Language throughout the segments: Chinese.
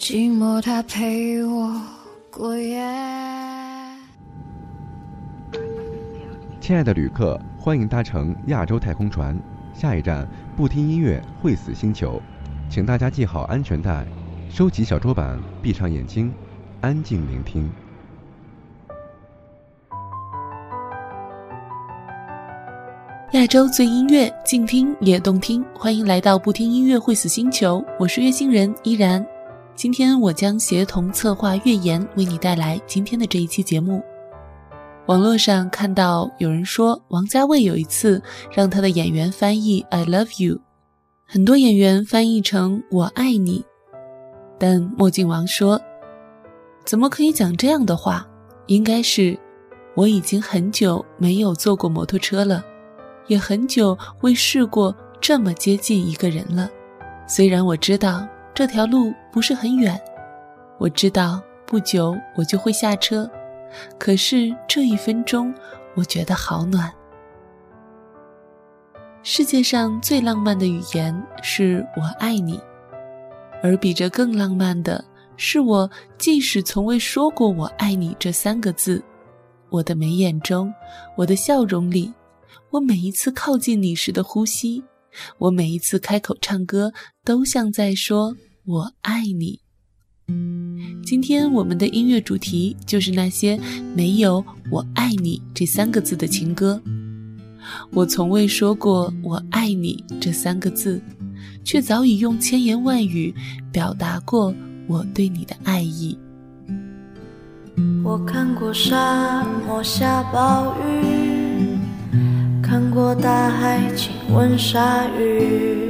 寂寞它陪我过夜。亲爱的旅客，欢迎搭乘亚洲太空船，下一站不听音乐会死星球，请大家系好安全带。收起小桌板，闭上眼睛，安静聆听。亚洲最音乐，静听也动听。欢迎来到不听音乐会死星球，我是月星人依然。今天我将协同策划月言为你带来今天的这一期节目。网络上看到有人说，王家卫有一次让他的演员翻译 “I love you”，很多演员翻译成“我爱你”。但墨镜王说：“怎么可以讲这样的话？应该是我已经很久没有坐过摩托车了，也很久未试过这么接近一个人了。虽然我知道这条路不是很远，我知道不久我就会下车，可是这一分钟，我觉得好暖。世界上最浪漫的语言是我爱你。”而比这更浪漫的是，我即使从未说过“我爱你”这三个字，我的眉眼中，我的笑容里，我每一次靠近你时的呼吸，我每一次开口唱歌，都像在说“我爱你”。今天我们的音乐主题就是那些没有“我爱你”这三个字的情歌。我从未说过“我爱你”这三个字。却早已用千言万语表达过我对你的爱意。我看过沙漠下暴雨，看过大海亲吻鲨鱼，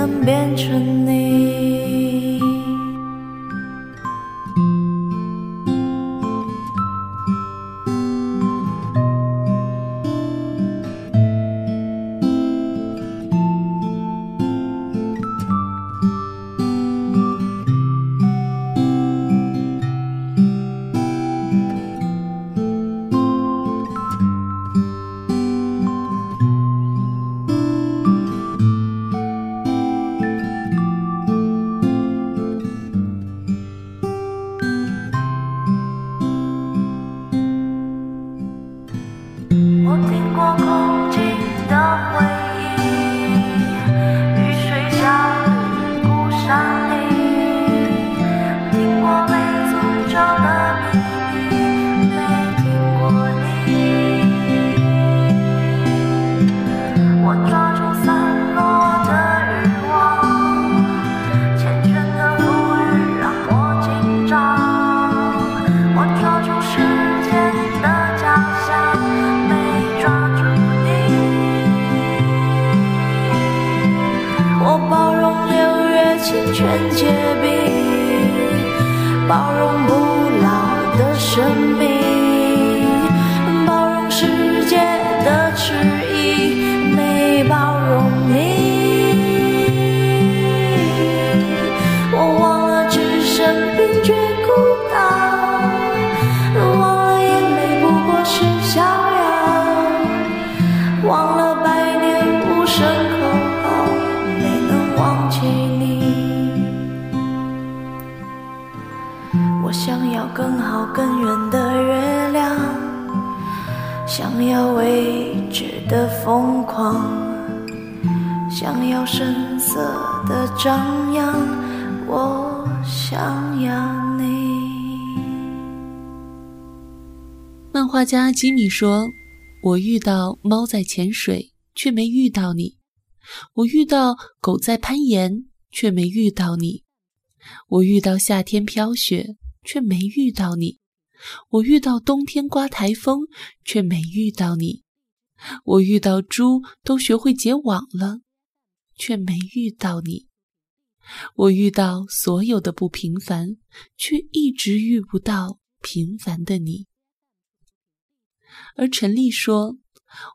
能变成你。狂，想要声色的张扬，我想要你。漫画家吉米说：“我遇到猫在潜水，却没遇到你；我遇到狗在攀岩，却没遇到你；我遇到夏天飘雪，却没遇到你；我遇到冬天刮台风，却没遇到你；我遇到猪都学会结网了，却没遇到你；我遇到所有的不平凡，却一直遇不到平凡的你。”而陈丽说：“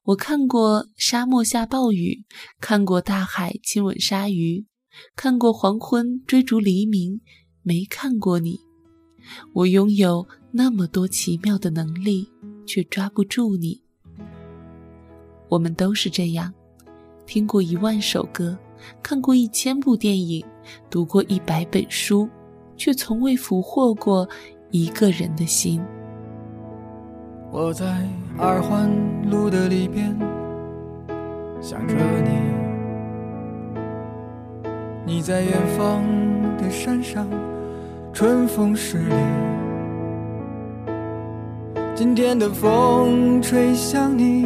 我看过沙漠下暴雨，看过大海亲吻鲨鱼，看过黄昏追逐黎明，没看过你。我拥有那么多奇妙的能力，却抓不住你。我们都是这样，听过一万首歌，看过一千部电影，读过一百本书，却从未俘获过一个人的心。”我在二环路的里边想着你，你在远方的山上，春风十里。今天的风吹向你，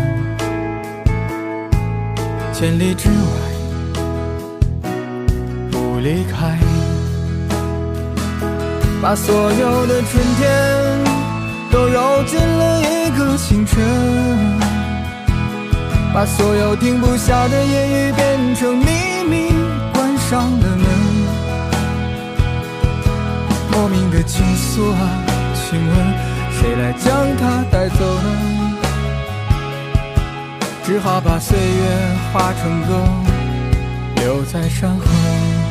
千里之外不离开。把所有的春天都揉进了一个清晨，把所有停不下的言语变成秘密，关上了门。莫名的情愫啊，请问谁来将它带走呢？只好把岁月化成歌，留在山河。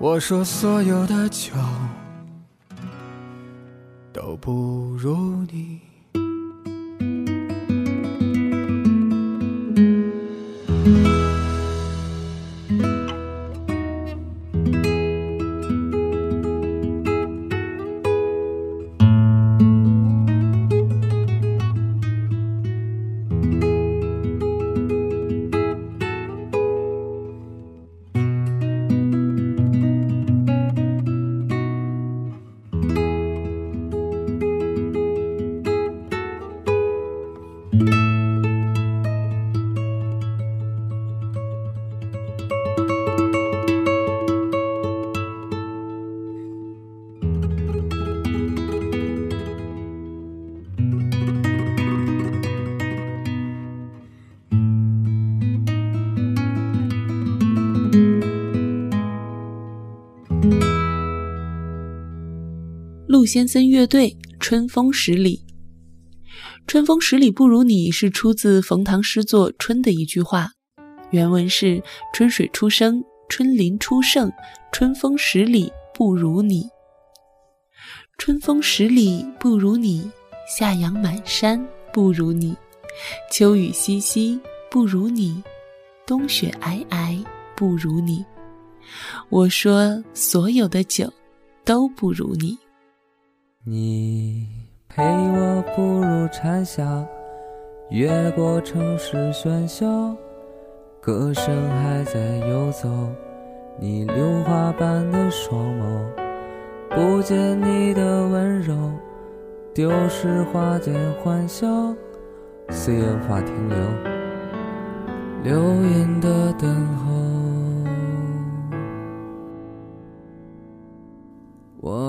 我说所有的酒都不如你。先森乐队《春风十里》。春风十里不如你是出自冯唐诗作《春》的一句话，原文是：春水初生，春林初盛，春风十里不如你。春风十里不如你，夏阳满山不如你，秋雨淅淅不如你，冬雪皑皑不如你。我说，所有的酒都不如你。你陪我步入蝉夏，越过城市喧嚣，歌声还在游走。你榴花般的双眸，不见你的温柔，丢失花间欢笑，岁月无法停留，流云的等候。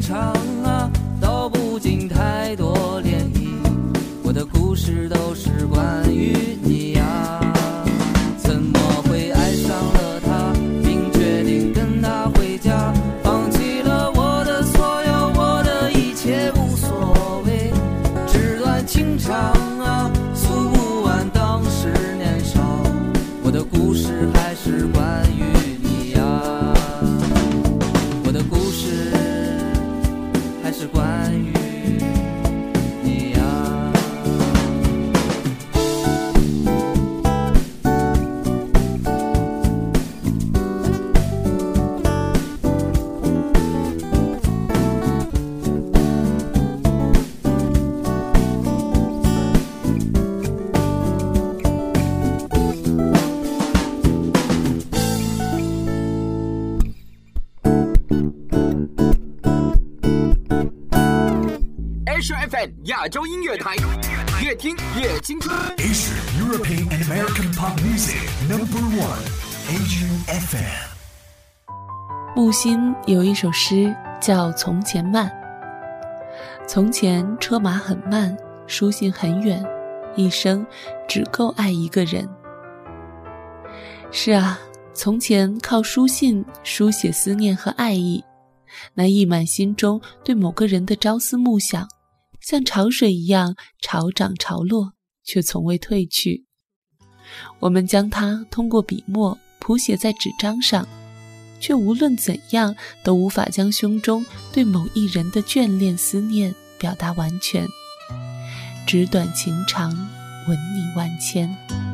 长。Asia FM 亚洲音乐台，越听越青春。Asia European and American Pop Music Number One FM。木心有一首诗叫《从前慢》。从前车马很慢，书信很远，一生只够爱一个人。是啊，从前靠书信书写思念和爱意，那溢满心中对某个人的朝思暮想，像潮水一样潮涨潮落，却从未退去。我们将它通过笔墨谱写在纸张上，却无论怎样都无法将胸中对某一人的眷恋思念表达完全。纸短情长，吻你万千。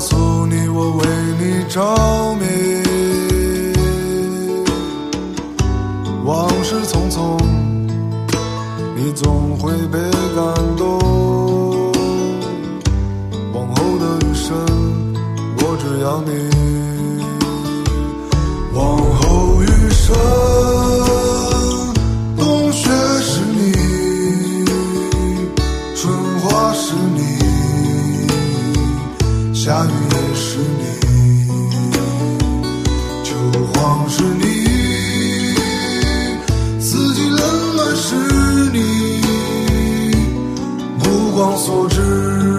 诉你我为你着夏雨也是你，秋黄是你，四季冷暖是你，目光所至。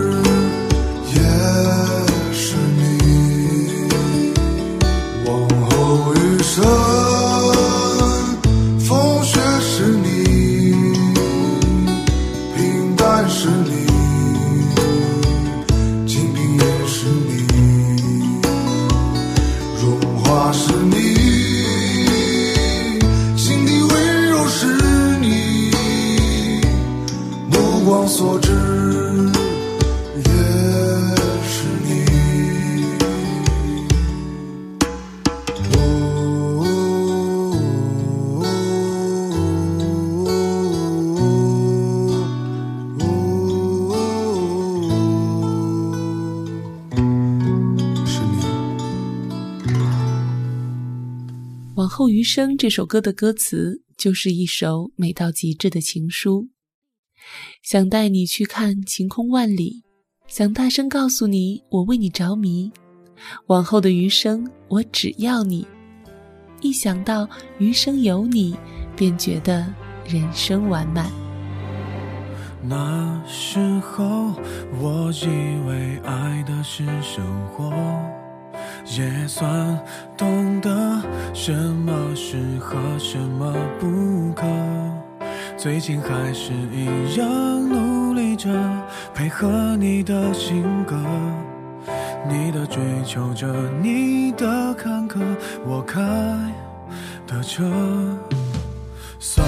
后余生这首歌的歌词就是一首美到极致的情书，想带你去看晴空万里，想大声告诉你我为你着迷。往后的余生，我只要你。一想到余生有你，便觉得人生完满。那时候，我以为爱的是生活，也算懂得什么适合，什么不可。最近还是一样努力着配合你的性格，你的追求着，你的坎坷，我开的车。算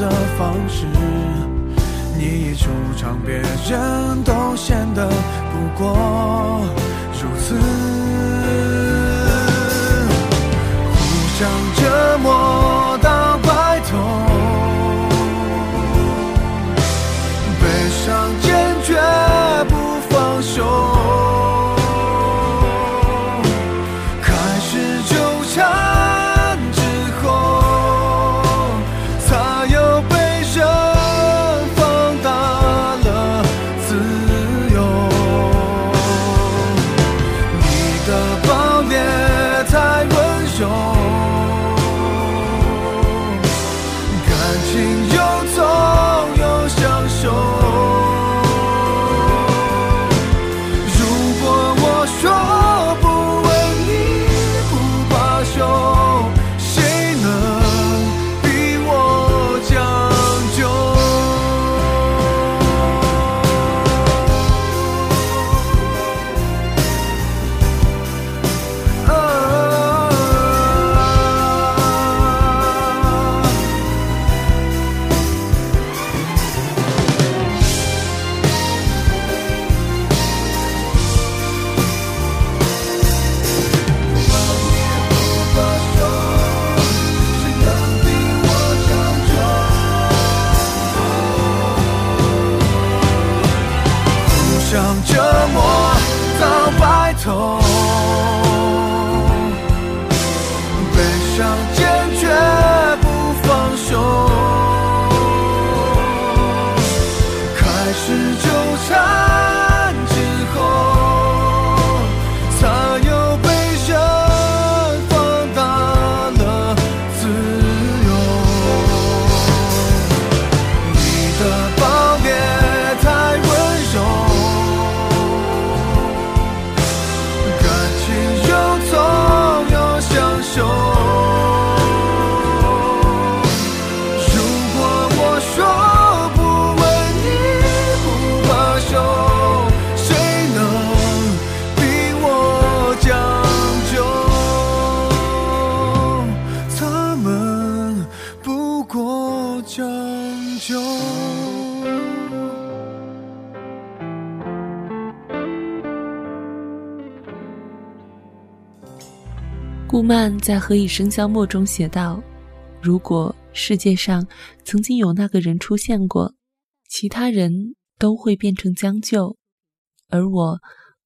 的方式。你一出场，别人都显得不过如此。顾漫在《何以笙箫默》中写道：“如果世界上曾经有那个人出现过，其他人都会变成将就，而我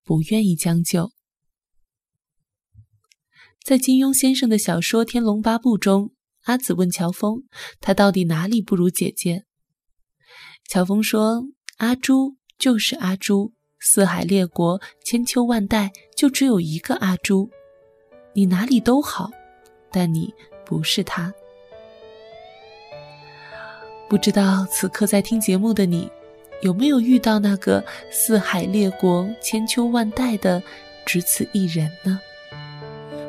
不愿意将就。”在金庸先生的小说《天龙八部》中，阿紫问乔峰：“他到底哪里不如姐姐？”乔峰说：“阿朱就是阿朱，四海列国，千秋万代，就只有一个阿朱。你哪里都好，但你不是他。”不知道此刻在听节目的你，有没有遇到那个四海列国、千秋万代的只此一人呢？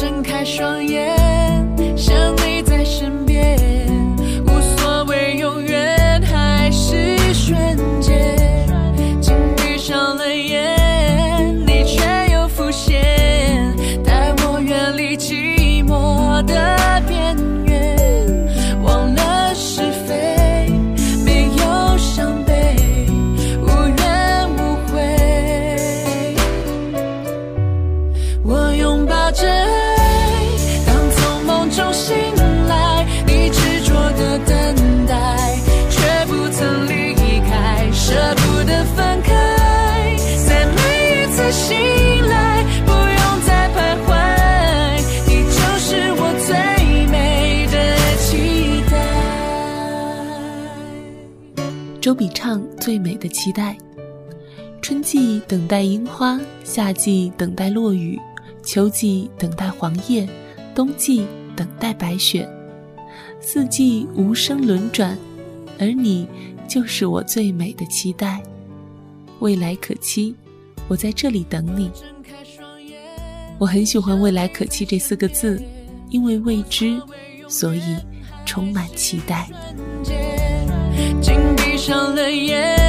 睁开双眼，周笔畅《最美的期待》。春季等待樱花，夏季等待落雨，秋季等待黄叶，冬季等待白雪。四季无声轮转，而你就是我最美的期待。未来可期，我在这里等你。我很喜欢“未来可期”这四个字，因为未知，所以充满期待。上了眼。